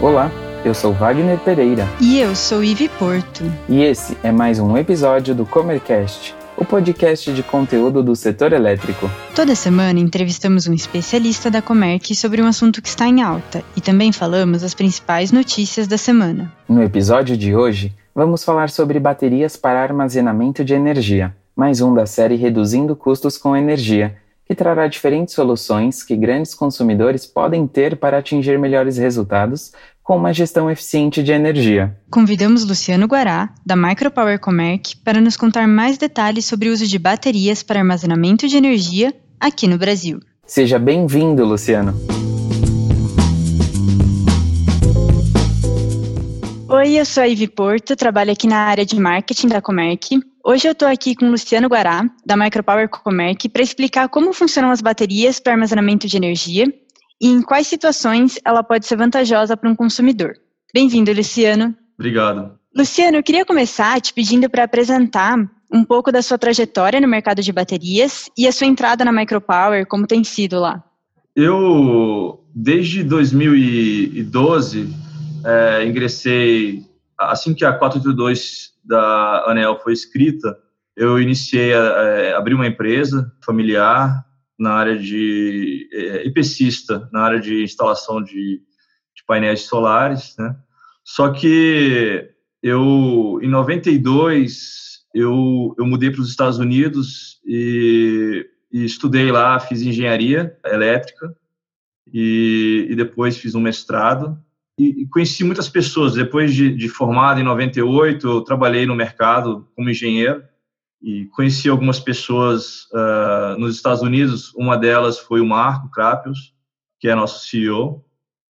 Olá, eu sou Wagner Pereira. E eu sou Ive Porto. E esse é mais um episódio do Comercast, o podcast de conteúdo do setor elétrico. Toda semana entrevistamos um especialista da Comerc sobre um assunto que está em alta e também falamos as principais notícias da semana. No episódio de hoje, vamos falar sobre baterias para armazenamento de energia, mais um da série Reduzindo Custos com Energia, que trará diferentes soluções que grandes consumidores podem ter para atingir melhores resultados com uma gestão eficiente de energia. Convidamos Luciano Guará, da Micropower Comerc, para nos contar mais detalhes sobre o uso de baterias para armazenamento de energia aqui no Brasil. Seja bem-vindo, Luciano. Oi, eu sou a Ivy Porto, trabalho aqui na área de marketing da Comerc. Hoje eu estou aqui com o Luciano Guará, da Micropower Comerc, para explicar como funcionam as baterias para armazenamento de energia e em quais situações ela pode ser vantajosa para um consumidor. Bem-vindo, Luciano. Obrigado. Luciano, eu queria começar te pedindo para apresentar um pouco da sua trajetória no mercado de baterias e a sua entrada na Micropower, como tem sido lá. Eu, desde 2012, é, ingressei, assim que a 482 da ANEL foi escrita, eu iniciei, a, a, é, abri uma empresa familiar na área de é, na área de instalação de, de painéis solares, né? Só que eu, em 92, eu, eu mudei para os Estados Unidos e, e, estudei lá, fiz engenharia elétrica e, e depois fiz um mestrado e, conheci muitas pessoas. Depois de, de formado em 98, eu trabalhei no mercado como engenheiro e conheci algumas pessoas uh, nos Estados Unidos. Uma delas foi o Marco Krapius, que é nosso CEO.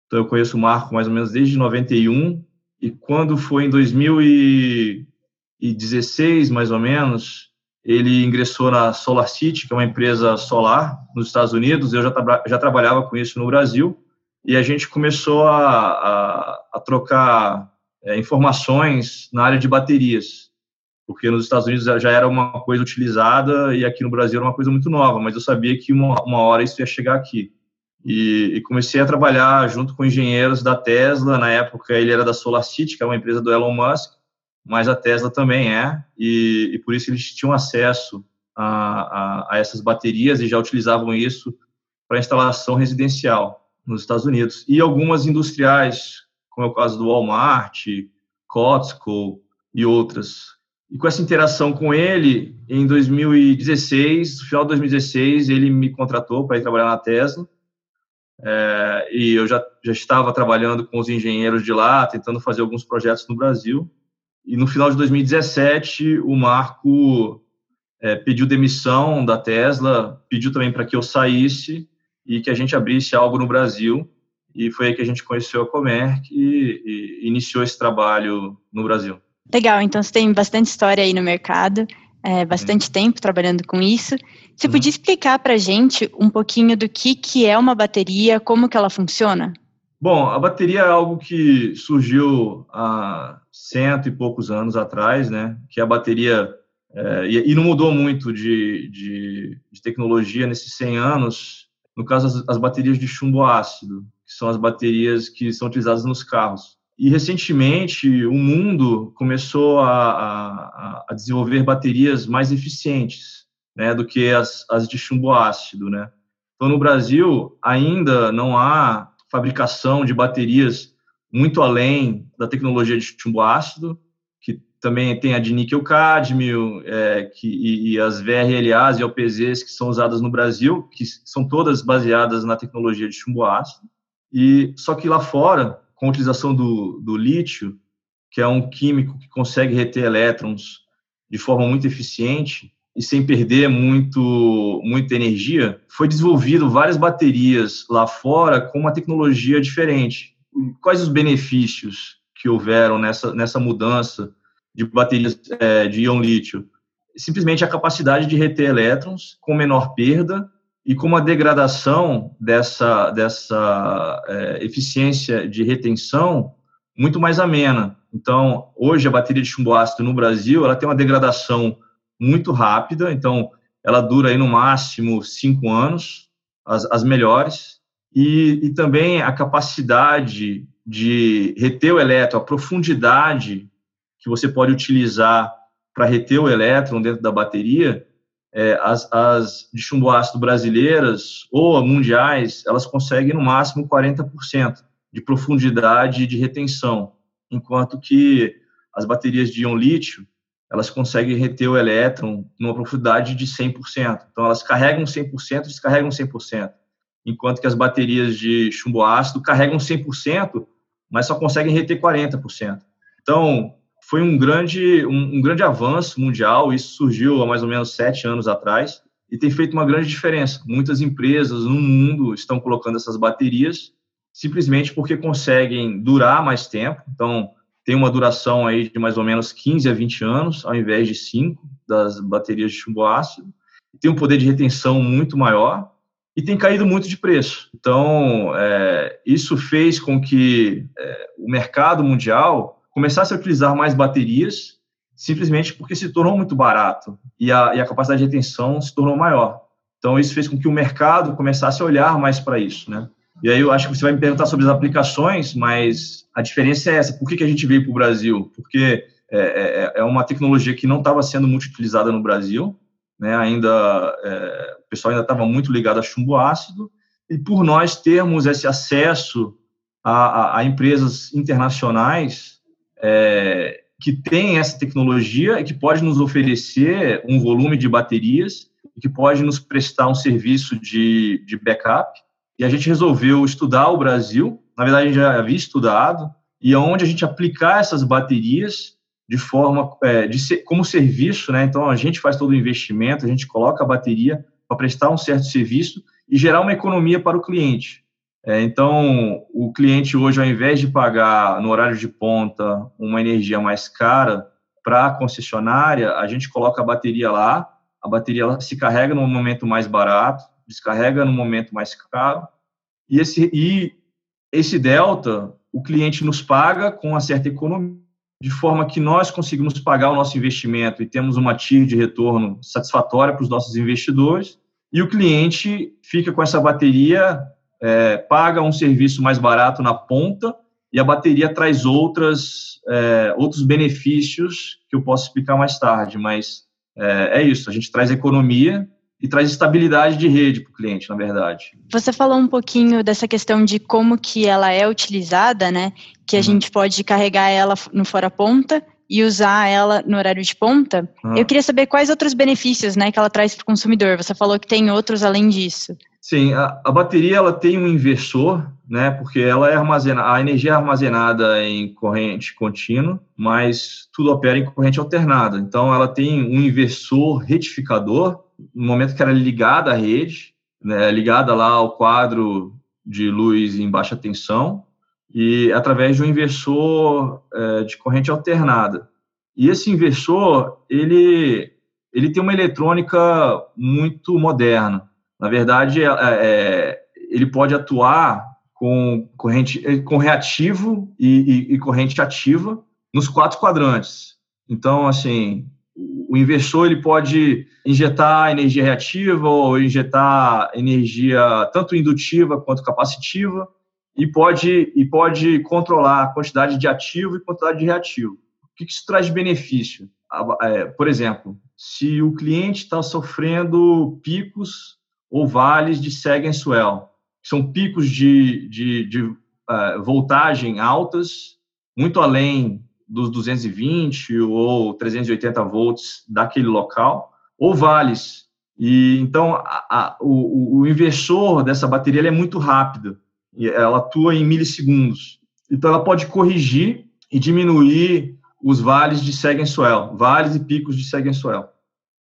Então eu conheço o Marco mais ou menos desde 91 e quando foi em 2016, mais ou menos, ele ingressou na Solar City, que é uma empresa solar nos Estados Unidos. Eu já, tra já trabalhava com isso no Brasil e a gente começou a, a, a trocar é, informações na área de baterias porque nos Estados Unidos já era uma coisa utilizada e aqui no Brasil era uma coisa muito nova, mas eu sabia que uma, uma hora isso ia chegar aqui. E, e, comecei a trabalhar junto com engenheiros da Tesla, na época ele era da SolarCity, que é uma empresa do Elon Musk, mas a Tesla também é, e, e por isso eles tinham acesso a, a, a essas baterias e já utilizavam isso para instalação residencial nos Estados Unidos. E algumas industriais, como é o caso do Walmart, Costco e outras, e com essa interação com ele, em 2016, no final de 2016, ele me contratou para ir trabalhar na Tesla. É, e eu já, já estava trabalhando com os engenheiros de lá, tentando fazer alguns projetos no Brasil. E no final de 2017, o Marco é, pediu demissão da Tesla, pediu também para que eu saísse e que a gente abrisse algo no Brasil. E foi aí que a gente conheceu a Comerc e, e iniciou esse trabalho no Brasil. Legal, então você tem bastante história aí no mercado, é, bastante tempo trabalhando com isso. Você uhum. podia explicar para a gente um pouquinho do que, que é uma bateria, como que ela funciona? Bom, a bateria é algo que surgiu há cento e poucos anos atrás, né? Que a bateria é, e, e, não mudou muito de, de, de, tecnologia nesses 100 anos. No caso, as, as baterias de chumbo ácido, que são as baterias que são utilizadas nos carros. E recentemente o mundo começou a, a, a desenvolver baterias mais eficientes né, do que as, as de chumbo ácido. Né? Então, no Brasil, ainda não há fabricação de baterias muito além da tecnologia de chumbo ácido, que também tem a de níquel-cádmio, é, que, e, e, as VRLAs e OPZs que são usadas no Brasil, que são todas baseadas na tecnologia de chumbo ácido. E só que lá fora com a utilização do, do lítio, que é um químico que consegue reter elétrons de forma muito eficiente e sem perder muito muita energia, foi desenvolvido várias baterias lá fora com uma tecnologia diferente. Quais os benefícios que houveram nessa nessa mudança de baterias é, de íon lítio? Simplesmente a capacidade de reter elétrons com menor perda e com uma degradação dessa, dessa é, eficiência de retenção muito mais amena. Então, hoje a bateria de chumbo ácido no Brasil ela tem uma degradação muito rápida, então ela dura aí no máximo cinco anos, as, as melhores, e, e também a capacidade de reter o elétron, a profundidade que você pode utilizar para reter o elétron dentro da bateria, é, as, as de chumbo ácido brasileiras ou mundiais, elas conseguem no máximo 40% de profundidade de retenção, enquanto que as baterias de íon lítio, elas conseguem reter o elétron numa profundidade de 100%. Então, elas carregam 100%, descarregam 100%, enquanto que as baterias de chumbo ácido carregam 100%, mas só conseguem reter 40%. Então, foi um grande, um, um, grande avanço mundial, isso surgiu há mais ou menos sete anos atrás, e tem feito uma grande diferença. Muitas empresas no mundo estão colocando essas baterias simplesmente porque conseguem durar mais tempo, então tem uma duração aí de mais ou menos 15 a 20 anos, ao invés de 5 das baterias de chumbo ácido, tem um poder de retenção muito maior, e tem caído muito de preço. Então, é, isso fez com que é, o mercado mundial começasse a utilizar mais baterias, simplesmente porque se tornou muito barato e a, e a capacidade de retenção se tornou maior. Então, isso fez com que o mercado começasse a olhar mais para isso, né? E aí eu acho que você vai me perguntar sobre as aplicações, mas a diferença é essa. Por que, que a gente veio para o Brasil? Porque é, é, é uma tecnologia que não estava sendo muito utilizada no Brasil, né? Ainda é, o pessoal ainda estava muito ligado a chumbo ácido e por nós termos esse acesso a, a, a empresas internacionais é, que têm essa tecnologia e que pode nos oferecer um volume de baterias e que pode nos prestar um serviço de, de backup. E a gente resolveu estudar o Brasil, na verdade a gente já havia estudado, e onde a gente aplicar essas baterias de forma é, de como serviço, né? Então a gente faz todo o investimento, a gente coloca a bateria para prestar um certo serviço e gerar uma economia para o cliente. É, então o cliente hoje, ao invés de pagar no horário de ponta uma energia mais cara para a concessionária, a gente coloca a bateria lá, a bateria se carrega no momento mais barato, descarrega no momento mais caro e esse e esse delta o cliente nos paga com uma certa economia de forma que nós conseguimos pagar o nosso investimento e temos uma TIR de retorno satisfatória para os nossos investidores, e o cliente fica com essa bateria, é, paga um serviço mais barato na ponta, e a bateria traz outras, é, outros benefícios que eu posso explicar mais tarde, mas é, é isso, a gente traz economia e traz estabilidade de rede para o cliente, na verdade. Você falou um pouquinho dessa questão de como que ela é utilizada, né? Que a uhum. gente pode carregar ela no fora ponta e usar ela no horário de ponta. Uhum. Eu queria saber quais outros benefícios, né, que ela traz para o consumidor. Você falou que tem outros além disso. Sim, a, a, bateria ela tem um inversor, né? Porque ela é armazenada, a energia é armazenada em corrente contínua, mas tudo opera em corrente alternada. Então ela tem um inversor retificador no momento que era ligada à rede, né, ligada lá ao quadro de luz em baixa tensão, e através de um inversor é, de corrente alternada. E esse inversor, ele, ele tem uma eletrônica muito moderna. Na verdade, é, é, ele pode atuar com corrente com reativo e, e, e corrente ativa nos quatro quadrantes. Então, assim, o inversor ele pode injetar energia reativa ou injetar energia tanto indutiva quanto capacitiva e pode, e pode controlar a quantidade de ativo e quantidade de reativo. O que isso traz de benefício? É, por exemplo, se o cliente está sofrendo picos ou vales de seg and swell, que são picos de, de, de uh, voltagem altas, muito além dos 220 ou 380 volts daquele local, ou vales. E então a, a, o, o, inversor dessa bateria é muito rápido, ela atua em milissegundos. Então ela pode corrigir e diminuir os vales de seg and swell, vales e picos de seg and swell.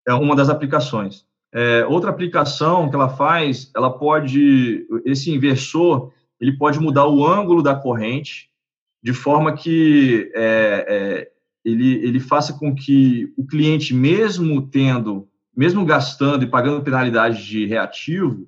É uma das aplicações. É, outra aplicação que ela faz, ela pode, esse inversor, ele pode mudar o ângulo da corrente de forma que é, é, ele, ele faça com que o cliente, mesmo tendo, mesmo gastando e pagando penalidade de reativo,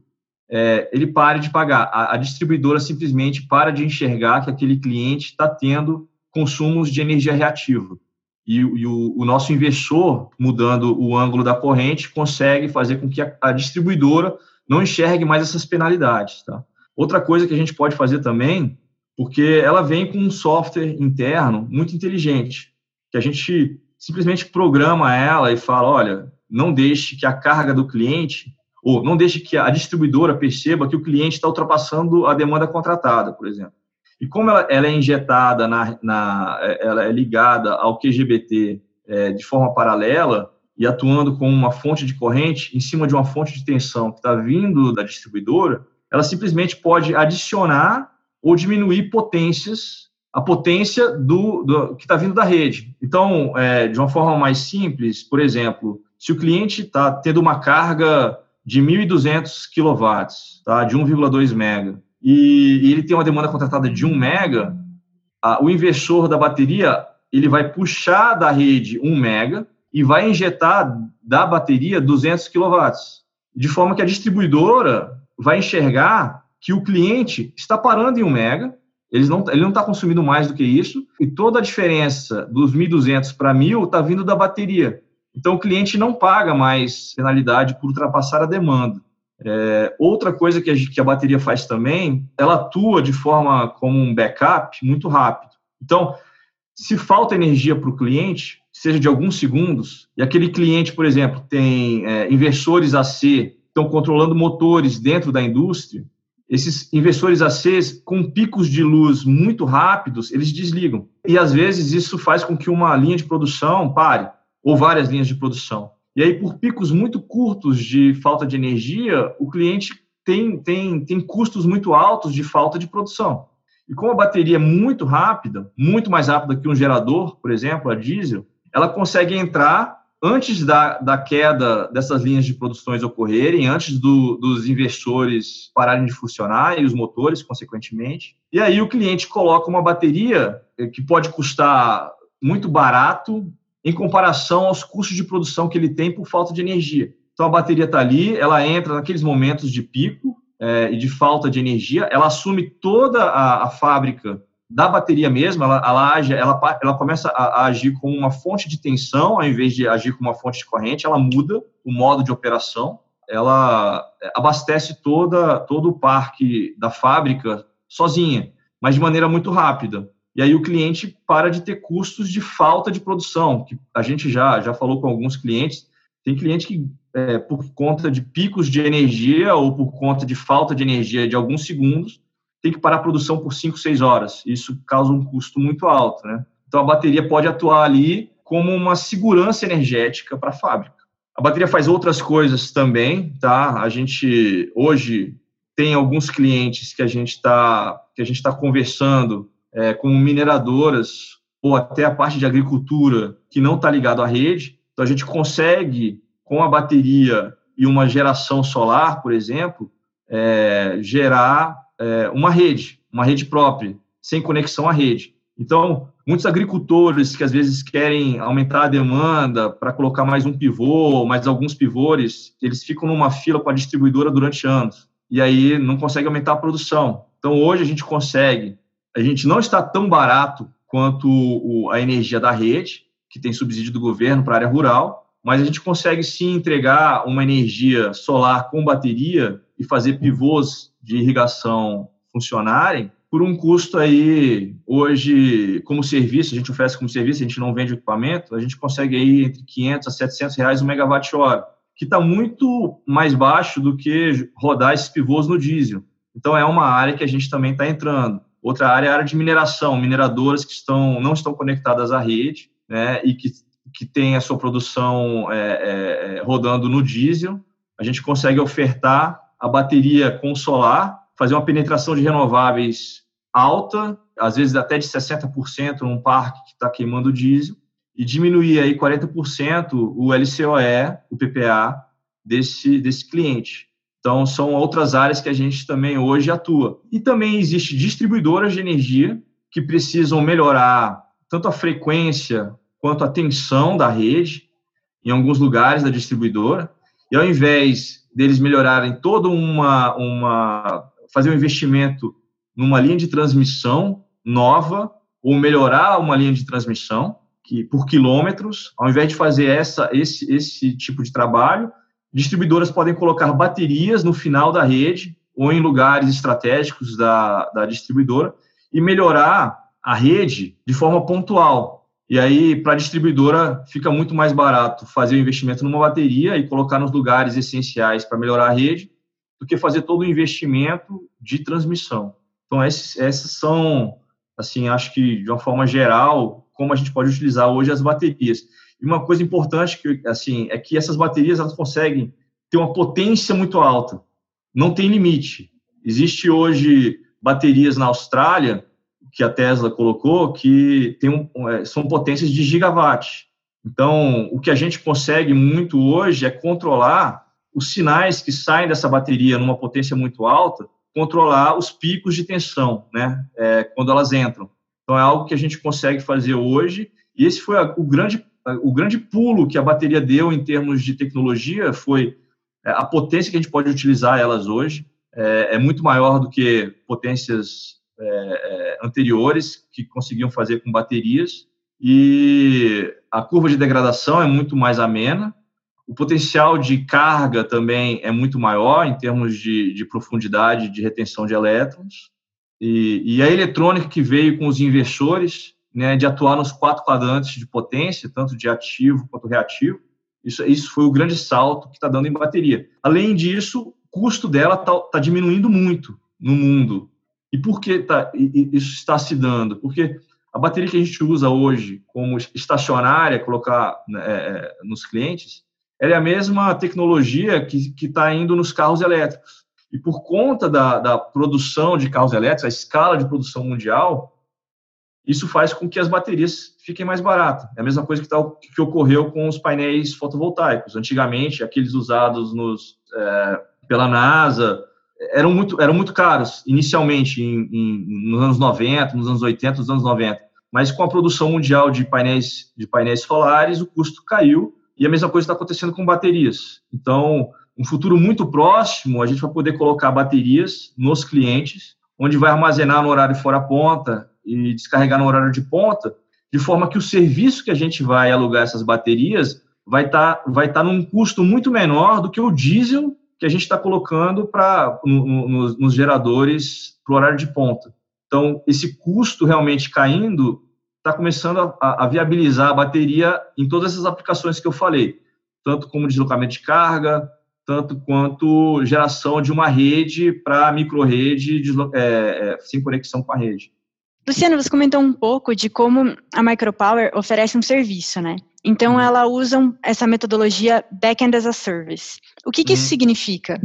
é, ele pare de pagar. A, a, distribuidora simplesmente para de enxergar que aquele cliente está tendo consumos de energia reativa. E, e o, o, nosso investidor, mudando o ângulo da corrente, consegue fazer com que a, a distribuidora não enxergue mais essas penalidades. Tá? Outra coisa que a gente pode fazer também porque ela vem com um software interno muito inteligente, que a gente simplesmente programa ela e fala, olha, não deixe que a carga do cliente, ou não deixe que a distribuidora perceba que o cliente está ultrapassando a demanda contratada, por exemplo. E como ela, ela é injetada, na, na, ela é ligada ao QGBT é, de forma paralela, e atuando com uma fonte de corrente em cima de uma fonte de tensão que está vindo da distribuidora, ela simplesmente pode adicionar ou diminuir potências, a potência do, do que está vindo da rede. Então, é, de uma forma mais simples, por exemplo, se o cliente está tendo uma carga de 1.200 kW, tá, de 1,2 mega, e, e, ele tem uma demanda contratada de 1 mega, a, o inversor da bateria ele vai puxar da rede 1 mega e vai injetar da bateria 200 kW, de forma que a distribuidora vai enxergar que o cliente está parando em 1 mega, não, ele não está consumindo mais do que isso, e toda a diferença dos 1.200 para 1.000 está vindo da bateria. Então, o cliente não paga mais penalidade por ultrapassar a demanda. É, outra coisa que a, que a bateria faz também, ela atua de forma como um backup muito rápido. Então, se falta energia para o cliente, seja de alguns segundos, e aquele cliente, por exemplo, tem é, inversores AC, estão controlando motores dentro da indústria, esses inversores AC, com picos de luz muito rápidos, eles desligam. E às vezes isso faz com que uma linha de produção pare, ou várias linhas de produção. E aí, por picos muito curtos de falta de energia, o cliente tem, tem, tem custos muito altos de falta de produção. E como a bateria é muito rápida, muito mais rápida que um gerador, por exemplo, a diesel, ela consegue entrar antes da, da queda dessas linhas de produções ocorrerem, antes do, dos inversores pararem de funcionar e os motores, consequentemente. E aí o cliente coloca uma bateria eh, que pode custar muito barato em comparação aos custos de produção que ele tem por falta de energia. Então a bateria está ali, ela entra naqueles momentos de pico é, e de falta de energia, ela assume toda a, a fábrica da bateria mesmo, ela, ela, age, ela, ela começa a, a, agir como uma fonte de tensão, ao invés de agir como uma fonte de corrente, ela muda o modo de operação, ela abastece toda, todo o parque da fábrica sozinha, mas de maneira muito rápida. E aí o cliente para de ter custos de falta de produção, que a gente já, já falou com alguns clientes, tem cliente que, é, por conta de picos de energia ou por conta de falta de energia de alguns segundos, tem que parar a produção por 5, 6 horas. Isso causa um custo muito alto, né? Então a bateria pode atuar ali como uma segurança energética para a fábrica. A bateria faz outras coisas também, tá? A gente hoje tem alguns clientes que a gente está que a gente está conversando é, com mineradoras ou até a parte de agricultura que não está ligado à rede. Então a gente consegue com a bateria e uma geração solar, por exemplo, é, gerar é, uma rede, uma rede própria, sem conexão à rede. Então, muitos agricultores que às vezes querem aumentar a demanda para colocar mais um pivô, mais alguns pivôs, eles ficam numa fila com a distribuidora durante anos e aí não conseguem aumentar a produção. Então, hoje a gente consegue, a gente não está tão barato quanto o, a energia da rede, que tem subsídio do governo para a área rural, mas a gente consegue sim entregar uma energia solar com bateria e fazer pivôs de irrigação funcionarem por um custo aí, hoje, como serviço, a gente oferece como serviço, a gente não vende equipamento, a gente consegue aí entre 500 a 700 reais o megawatt-hora, que está muito mais baixo do que rodar esses pivôs no diesel. Então, é uma área que a gente também está entrando. Outra área é a área de mineração, mineradoras que estão, não estão conectadas à rede, né, e que, que tem a sua produção é, é, é rodando no diesel. A gente consegue ofertar a bateria com solar, fazer uma penetração de renováveis alta, às vezes até de 60% num parque que está queimando diesel, e diminuir aí 40% o LCOE, o PPA desse, desse cliente. Então, são outras áreas que a gente também hoje atua. E também existe distribuidoras de energia que precisam melhorar tanto a frequência quanto a tensão da rede em alguns lugares da distribuidora. E ao invés deles melhorarem toda uma, uma fazer um investimento numa linha de transmissão nova ou melhorar uma linha de transmissão que por quilômetros, ao invés de fazer essa esse esse tipo de trabalho, distribuidoras podem colocar baterias no final da rede ou em lugares estratégicos da, da distribuidora e melhorar a rede de forma pontual. E aí, para a distribuidora, fica muito mais barato fazer o investimento numa bateria e colocar nos lugares essenciais para melhorar a rede, do que fazer todo o investimento de transmissão. Então, esses, essas são, assim, acho que de uma forma geral, como a gente pode utilizar hoje as baterias. E uma coisa importante que, assim, é que essas baterias elas conseguem ter uma potência muito alta. Não tem limite. Existe hoje baterias na Austrália que a Tesla colocou que tem um, é, são potências de gigawatt. Então, o que a gente consegue muito hoje é controlar os sinais que saem dessa bateria numa potência muito alta, controlar os picos de tensão, né, é, quando elas entram. Então, é algo que a gente consegue fazer hoje, e esse foi a, o grande o grande pulo que a bateria deu em termos de tecnologia foi é, a potência que a gente pode utilizar elas hoje é, é muito maior do que potências é, é, anteriores que conseguiam fazer com baterias e a curva de degradação é muito mais amena. O potencial de carga também é muito maior em termos de, de profundidade de retenção de elétrons. E, e, a eletrônica que veio com os inversores né, de atuar nos quatro quadrantes de potência, tanto de ativo quanto reativo. Isso, isso foi o grande salto que está dando em bateria. Além disso, o custo dela está tá diminuindo muito no mundo. E por que tá, isso está se dando? Porque a bateria que a gente usa hoje como estacionária, colocar né, é, é, nos clientes, ela é a mesma tecnologia que está indo nos carros elétricos. E por conta da, da produção de carros elétricos, a escala de produção mundial, isso faz com que as baterias fiquem mais baratas. É a mesma coisa que, tá, que ocorreu com os painéis fotovoltaicos. Antigamente, aqueles usados nos, é, pela NASA eram muito, eram muito caros, inicialmente, em, em, nos anos 90, nos anos 80, nos anos 90. Mas com a produção mundial de painéis, de painéis solares, o custo caiu e a mesma coisa está acontecendo com baterias. Então, um futuro muito próximo, a gente vai poder colocar baterias nos clientes, onde vai armazenar no horário fora ponta e descarregar no horário de ponta, de forma que o serviço que a gente vai alugar essas baterias vai estar tá, vai tá num custo muito menor do que o diesel que a gente está colocando para no, no, nos geradores para o horário de ponta. Então, esse custo realmente caindo está começando a, a, viabilizar a bateria em todas essas aplicações que eu falei, tanto como deslocamento de carga, tanto quanto geração de uma rede para microrede é, é, sem conexão com a rede. Luciano, você comentou um pouco de como a Micropower oferece um serviço, né? Então, uhum. ela usa essa metodologia Backend as a Service. O que, que isso uhum. significa?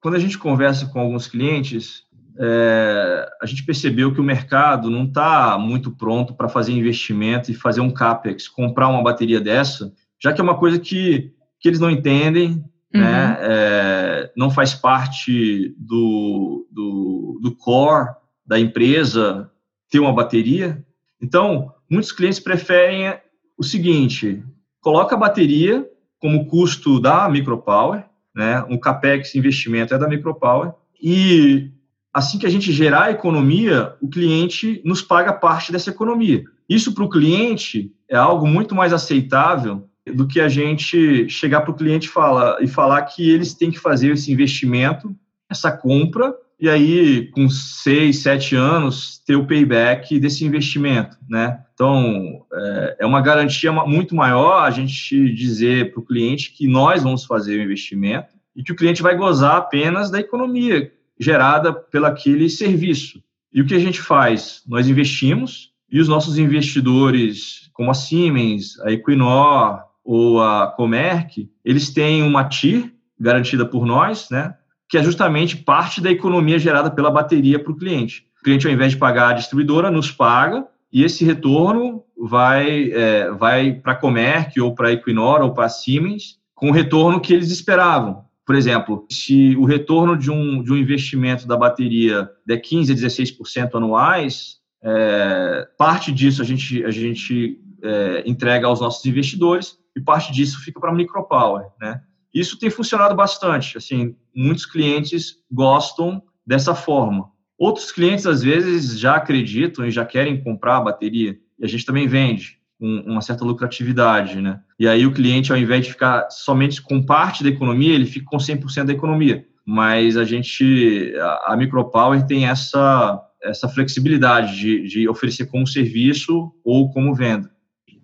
Quando a gente conversa com alguns clientes, é, a gente percebeu que o mercado não está muito pronto para fazer investimento e fazer um CAPEX, comprar uma bateria dessa, já que é uma coisa que, que eles não entendem, né? uhum. né? É, não faz parte do, do, do core da empresa, ter uma bateria. Então, muitos clientes preferem o seguinte: coloca a bateria como custo da Micropower, né? Um capex investimento é da Micropower e assim que a gente gerar a economia, o cliente nos paga parte dessa economia. Isso para o cliente é algo muito mais aceitável do que a gente chegar para o cliente fala, e falar que eles têm que fazer esse investimento, essa compra, e aí, com seis, sete anos, ter o payback desse investimento, né? Então, é, é uma garantia muito maior a gente dizer para o cliente que nós vamos fazer o investimento e que o cliente vai gozar apenas da economia gerada pelo aquele serviço. E o que a gente faz? Nós investimos e os nossos investidores, como a Siemens, a Equinor ou a Comerc, eles têm uma TIR garantida por nós, né? Que é justamente parte da economia gerada pela bateria para o cliente. O cliente, ao invés de pagar a distribuidora, nos paga e esse retorno vai, é, vai para a Comerc ou para a Equinor ou para a Siemens com o retorno que eles esperavam. Por exemplo, se o retorno de um, de um investimento da bateria der 15% a 16% anuais, é, parte disso a gente, a gente é, entrega aos nossos investidores e parte disso fica para a Micropower, né? Isso tem funcionado bastante. Assim, muitos clientes gostam dessa forma. Outros clientes, às vezes, já acreditam e já querem comprar a bateria. E a gente também vende com uma certa lucratividade, né? E aí o cliente, ao invés de ficar somente com parte da economia, ele fica com 100% da economia. Mas a gente, a, Micropower tem essa, essa flexibilidade de, de oferecer como serviço ou como venda.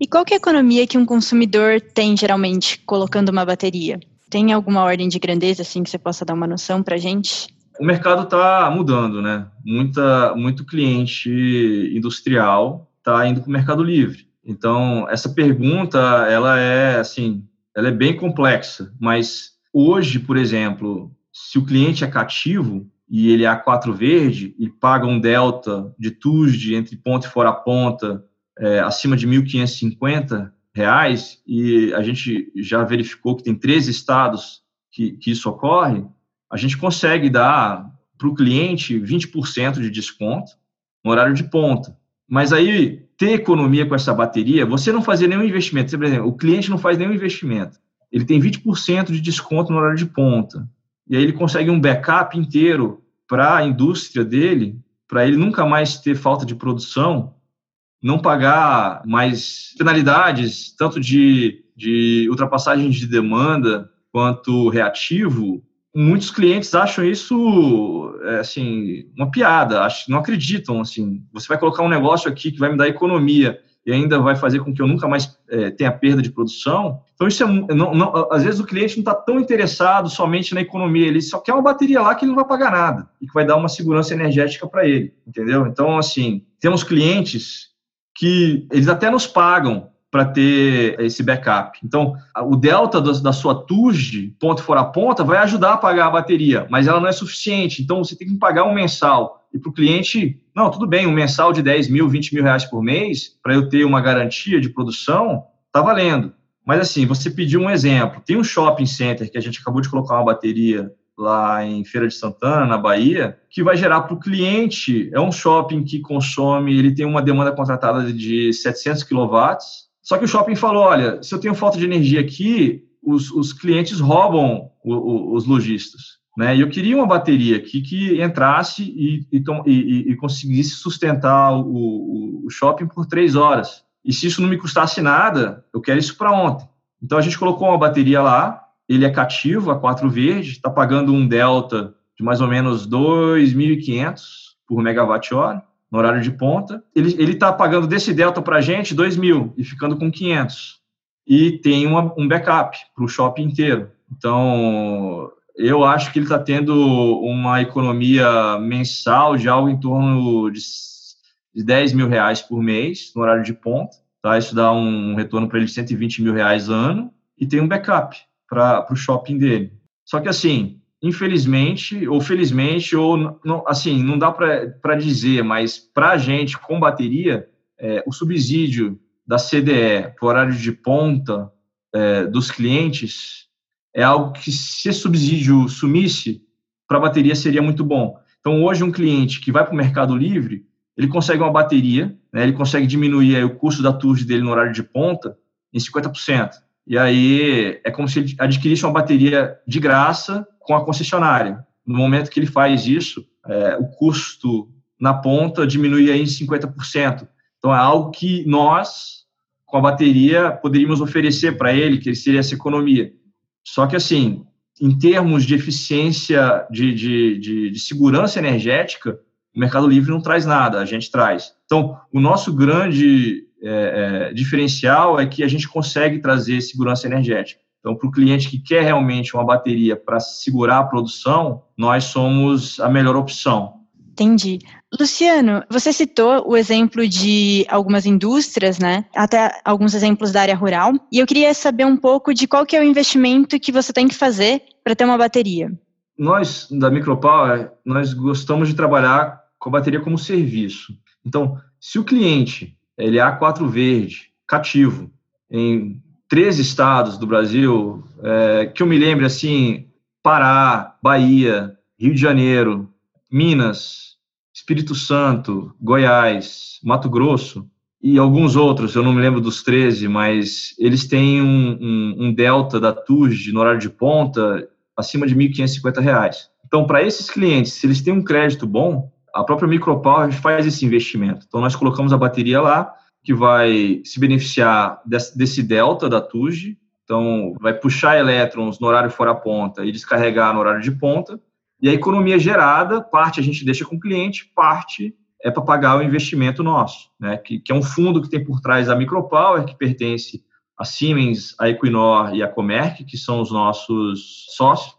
E qual que é a economia que um consumidor tem geralmente colocando uma bateria? Tem alguma ordem de grandeza assim que você possa dar uma noção para gente? O mercado está mudando, né? Muita, muito cliente industrial está indo para o Mercado Livre. Então essa pergunta ela é assim, ela é bem complexa, mas hoje, por exemplo, se o cliente é cativo e ele é A4 verde e paga um delta de TUSD entre ponta e fora ponta é, acima de 1.550 reais e a gente já verificou que tem três estados que, que isso ocorre, a gente consegue dar para o cliente 20% de desconto no horário de ponta. Mas aí, ter economia com essa bateria, você não fazer nenhum investimento. Por exemplo, o cliente não faz nenhum investimento. Ele tem 20% de desconto no horário de ponta. E aí ele consegue um backup inteiro para a indústria dele, para ele nunca mais ter falta de produção não pagar mais penalidades, tanto de, de ultrapassagem de demanda quanto reativo, muitos clientes acham isso é, assim uma piada, não acreditam assim. Você vai colocar um negócio aqui que vai me dar economia e ainda vai fazer com que eu nunca mais é, tenha perda de produção. Então isso é não, não, às vezes o cliente não está tão interessado somente na economia, ele só quer uma bateria lá que ele não vai pagar nada e que vai dar uma segurança energética para ele, entendeu? Então assim temos clientes que eles até nos pagam para ter esse backup. Então, o delta da sua TUG, ponto fora ponta, vai ajudar a pagar a bateria, mas ela não é suficiente. Então, você tem que pagar um mensal. E para o cliente, não, tudo bem, um mensal de 10 mil, 20 mil reais por mês, para eu ter uma garantia de produção, tá valendo. Mas assim, você pediu um exemplo. Tem um shopping center que a gente acabou de colocar uma bateria lá em Feira de Santana, na Bahia, que vai gerar para o cliente, é um shopping que consome, ele tem uma demanda contratada de 700 kW, só que o shopping falou, olha, se eu tenho falta de energia aqui, os, os clientes roubam o, o, os lojistas. Né? E eu queria uma bateria aqui que entrasse e, e, e, e conseguisse sustentar o, o shopping por três horas. E se isso não me custasse nada, eu quero isso para ontem. Então a gente colocou uma bateria lá, ele é cativo, a 4 verde, está pagando um delta de mais ou menos 2.500 por megawatt-hora no horário de ponta. Ele está pagando desse delta para a gente 2.000 e ficando com 500. E tem uma, um backup para o shopping inteiro. Então, eu acho que ele está tendo uma economia mensal de algo em torno de, de 10 mil reais por mês no horário de ponta. Tá? Isso dá um retorno para ele de 120 mil reais ano e tem um backup para o shopping dele. Só que assim, infelizmente ou felizmente ou não, assim não dá para dizer, mas para a gente com bateria, é, o subsídio da CDE para o horário de ponta é, dos clientes é algo que se esse subsídio sumisse para a bateria seria muito bom. Então hoje um cliente que vai para o Mercado Livre ele consegue uma bateria, né, ele consegue diminuir aí, o custo da TURD dele no horário de ponta em 50%. E aí é como se ele adquirisse uma bateria de graça com a concessionária. No momento que ele faz isso, é, o custo na ponta diminui aí em 50%. Então é algo que nós, com a bateria, poderíamos oferecer para ele, que seria essa economia. Só que assim, em termos de eficiência, de, de, de, de segurança energética, o Mercado Livre não traz nada, a gente traz. Então, o nosso grande é, é, diferencial é que a gente consegue trazer segurança energética. Então, para o cliente que quer realmente uma bateria para segurar a produção, nós somos a melhor opção. Entendi. Luciano, você citou o exemplo de algumas indústrias, né? Até alguns exemplos da área rural. E eu queria saber um pouco de qual que é o investimento que você tem que fazer para ter uma bateria. Nós, da Micropower, nós gostamos de trabalhar com a bateria como serviço. Então, se o cliente ele é A4 verde, cativo, em três estados do Brasil, é, que eu me lembre assim, Pará, Bahia, Rio de Janeiro, Minas, Espírito Santo, Goiás, Mato Grosso e alguns outros, eu não me lembro dos 13, mas eles têm um, um, um delta da TUG no horário de ponta acima de R$ 1.550. Então, para esses clientes, se eles têm um crédito bom, a própria Micropower faz esse investimento. Então, nós colocamos a bateria lá, que vai se beneficiar desse, desse delta da TUG, então vai puxar elétrons no horário fora ponta e descarregar no horário de ponta, e a economia gerada, parte a gente deixa com o cliente, parte é para pagar o investimento nosso, né? Que, que, é um fundo que tem por trás a Micropower, que pertence a Siemens, a Equinor e a Comerc, que são os nossos sócios.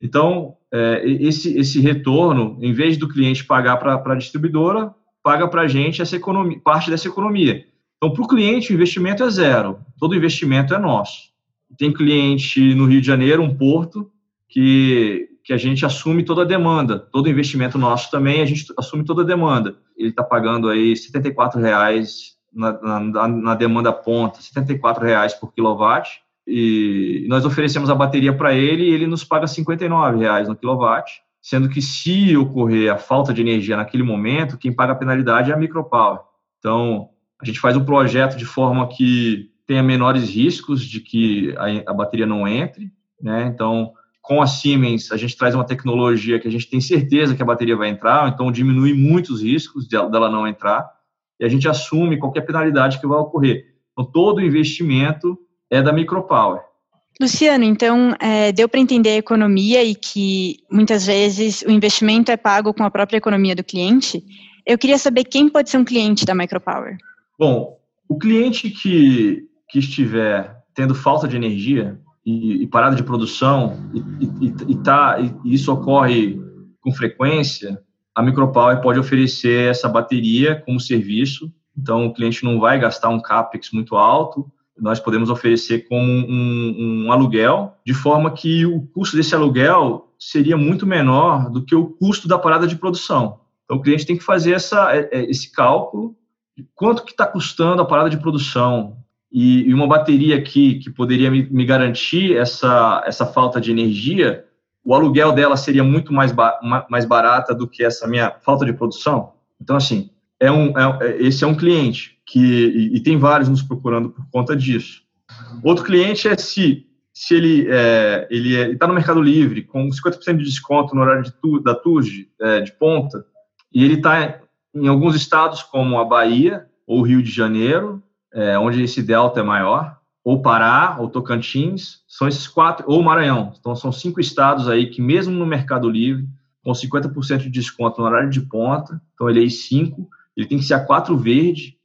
Então, é, esse, esse retorno, em vez do cliente pagar para a distribuidora, paga para a gente essa economia, parte dessa economia. Então, para o cliente, o investimento é zero. Todo investimento é nosso. Tem cliente no Rio de Janeiro, um porto, que, que a gente assume toda a demanda. Todo investimento nosso também, a gente assume toda a demanda. Ele está pagando aí R$ reais na, na, na, demanda ponta, R$ reais por quilowatt. E nós oferecemos a bateria para ele e ele nos paga R$ reais no quilowatt sendo que se ocorrer a falta de energia naquele momento, quem paga a penalidade é a micropower. Então, a gente faz um projeto de forma que tenha menores riscos de que a, a bateria não entre, né? Então, com a Siemens, a gente traz uma tecnologia que a gente tem certeza que a bateria vai entrar, então diminui muitos riscos dela não entrar, e a gente assume qualquer penalidade que vai ocorrer. Então, todo o investimento é da micropower. Luciano, então é, deu para entender a economia e que muitas vezes o investimento é pago com a própria economia do cliente. Eu queria saber quem pode ser um cliente da Micropower. Bom, o cliente que, que estiver tendo falta de energia e, e parada de produção e, e, e, tá, e isso ocorre com frequência, a Micropower pode oferecer essa bateria como serviço. Então, o cliente não vai gastar um CAPEX muito alto, nós podemos oferecer como um, um, aluguel, de forma que o custo desse aluguel seria muito menor do que o custo da parada de produção. Então, o cliente tem que fazer essa, é, é, esse cálculo quanto que está custando a parada de produção e, e, uma bateria aqui que poderia me, me, garantir essa, essa falta de energia, o aluguel dela seria muito mais, ba, mais barata do que essa minha falta de produção. Então, assim, é um, é, esse é um cliente que e, e, tem vários nos procurando por conta disso. Outro cliente é se se ele é, ele é, está no Mercado Livre com 50% de desconto no horário de tu, da TUG é, de ponta e ele está em alguns estados como a Bahia ou Rio de Janeiro, é, onde esse delta é maior, ou Pará, ou Tocantins, são esses quatro, ou Maranhão. Então, são cinco estados aí que, mesmo no Mercado Livre, com 50% de desconto no horário de ponta, então ele é I5, ele tem que ser a 4 verde.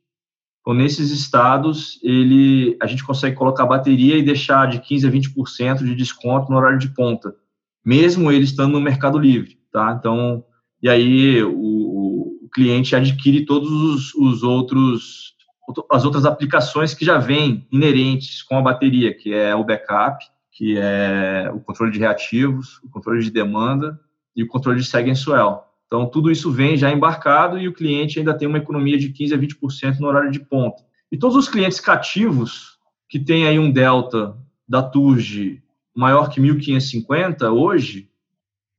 Então, nesses estados, ele, a gente consegue colocar bateria e deixar de 15% a 20% de desconto no horário de ponta, mesmo ele estando no Mercado Livre. Tá? Então, e aí o, o cliente adquire todos os, os outros as outras aplicações que já vêm inerentes com a bateria, que é o backup, que é o controle de reativos, o controle de demanda e o controle de seg and swell. Então, tudo isso vem já embarcado e o cliente ainda tem uma economia de 15% a 20% no horário de ponta. E todos os clientes cativos, que têm aí um delta da TURG maior que 1.550 hoje,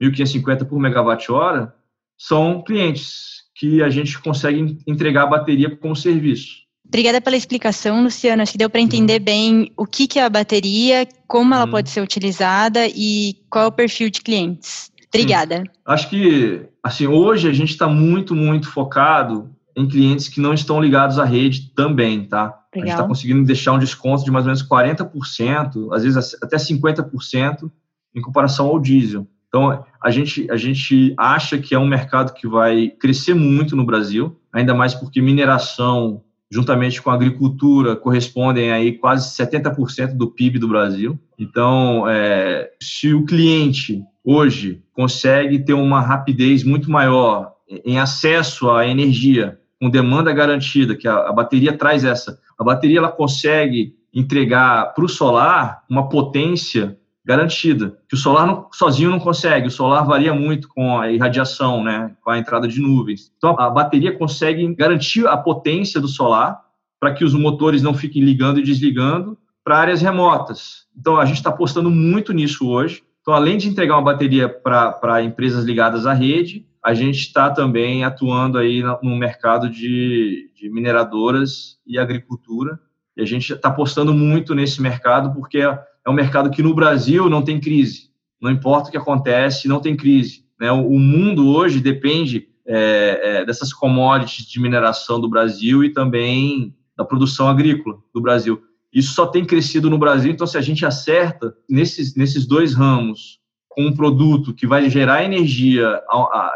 1.550 por megawatt-hora, são clientes que a gente consegue entregar a bateria como serviço. Obrigada pela explicação, Luciano. Acho que deu para entender bem o que, que é a bateria, como ela uhum. pode ser utilizada e qual é o perfil de clientes. Obrigada. Sim. Acho que, assim, hoje a gente está muito, muito focado em clientes que não estão ligados à rede também, tá? Legal. A gente está conseguindo deixar um desconto de mais ou menos 40%, às vezes até 50% em comparação ao diesel. Então, a gente, a gente acha que é um mercado que vai crescer muito no Brasil, ainda mais porque mineração, juntamente com a agricultura, correspondem aí quase 70% do PIB do Brasil. Então, é, se o cliente hoje consegue ter uma rapidez muito maior em acesso à energia com demanda garantida, que a, a bateria traz essa. A bateria ela consegue entregar para o solar uma potência garantida, que o solar não, sozinho não consegue. O solar varia muito com a irradiação, né, com a entrada de nuvens. Então a bateria consegue garantir a potência do solar para que os motores não fiquem ligando e desligando para áreas remotas. Então a gente está apostando muito nisso hoje. Então, além de entregar uma bateria para empresas ligadas à rede, a gente está também atuando aí no mercado de, de mineradoras e agricultura. E a gente está apostando muito nesse mercado porque é, um mercado que no Brasil não tem crise. Não importa o que acontece, não tem crise. Né? O mundo hoje depende é, é, dessas commodities de mineração do Brasil e também da produção agrícola do Brasil. Isso só tem crescido no Brasil, então se a gente acerta nesses, nesses dois ramos com um produto que vai gerar energia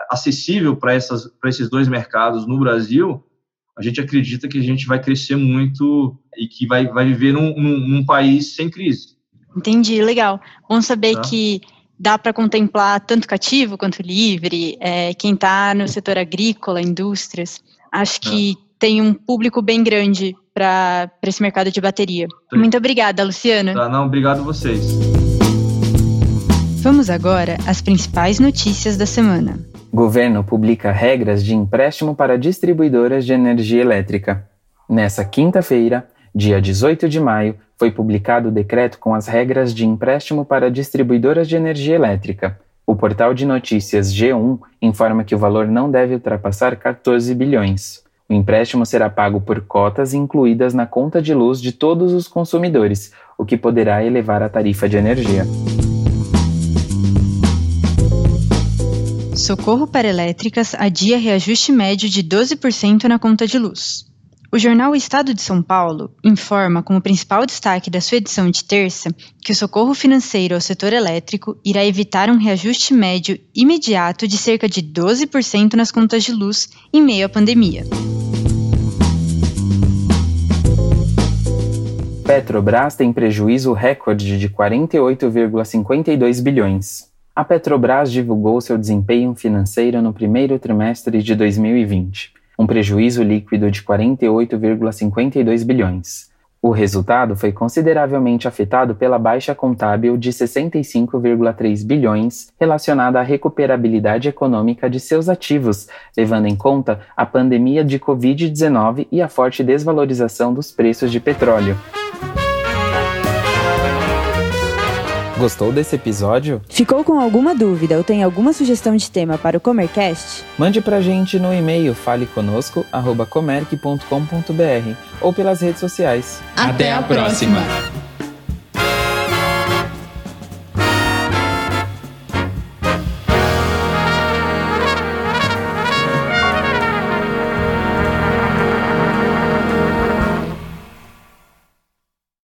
acessível para esses dois mercados no Brasil, a gente acredita que a gente vai crescer muito e que vai, vai viver num, num, num país sem crise. Entendi, legal. Bom saber tá. que dá para contemplar tanto cativo quanto livre, é, quem está no setor agrícola, indústrias. Acho que é. tem um público bem grande para esse mercado de bateria. Sim. Muito obrigada, Luciano. Tá, não, obrigado vocês. Vamos agora às principais notícias da semana. Governo publica regras de empréstimo para distribuidoras de energia elétrica. Nessa quinta-feira, dia 18 de maio, foi publicado o decreto com as regras de empréstimo para distribuidoras de energia elétrica. O portal de notícias G1 informa que o valor não deve ultrapassar 14 bilhões. O empréstimo será pago por cotas incluídas na conta de luz de todos os consumidores, o que poderá elevar a tarifa de energia. Socorro para elétricas adia reajuste médio de 12% na conta de luz. O jornal Estado de São Paulo informa, como principal destaque da sua edição de terça, que o socorro financeiro ao setor elétrico irá evitar um reajuste médio imediato de cerca de 12% nas contas de luz em meio à pandemia. Petrobras tem prejuízo recorde de 48,52 bilhões. A Petrobras divulgou seu desempenho financeiro no primeiro trimestre de 2020 um prejuízo líquido de 48,52 bilhões. O resultado foi consideravelmente afetado pela baixa contábil de 65,3 bilhões relacionada à recuperabilidade econômica de seus ativos, levando em conta a pandemia de Covid-19 e a forte desvalorização dos preços de petróleo. Gostou desse episódio? Ficou com alguma dúvida ou tem alguma sugestão de tema para o Comercast? Mande pra gente no e-mail faleconosco@comerc.com.br ou pelas redes sociais. Até, Até a próxima. próxima.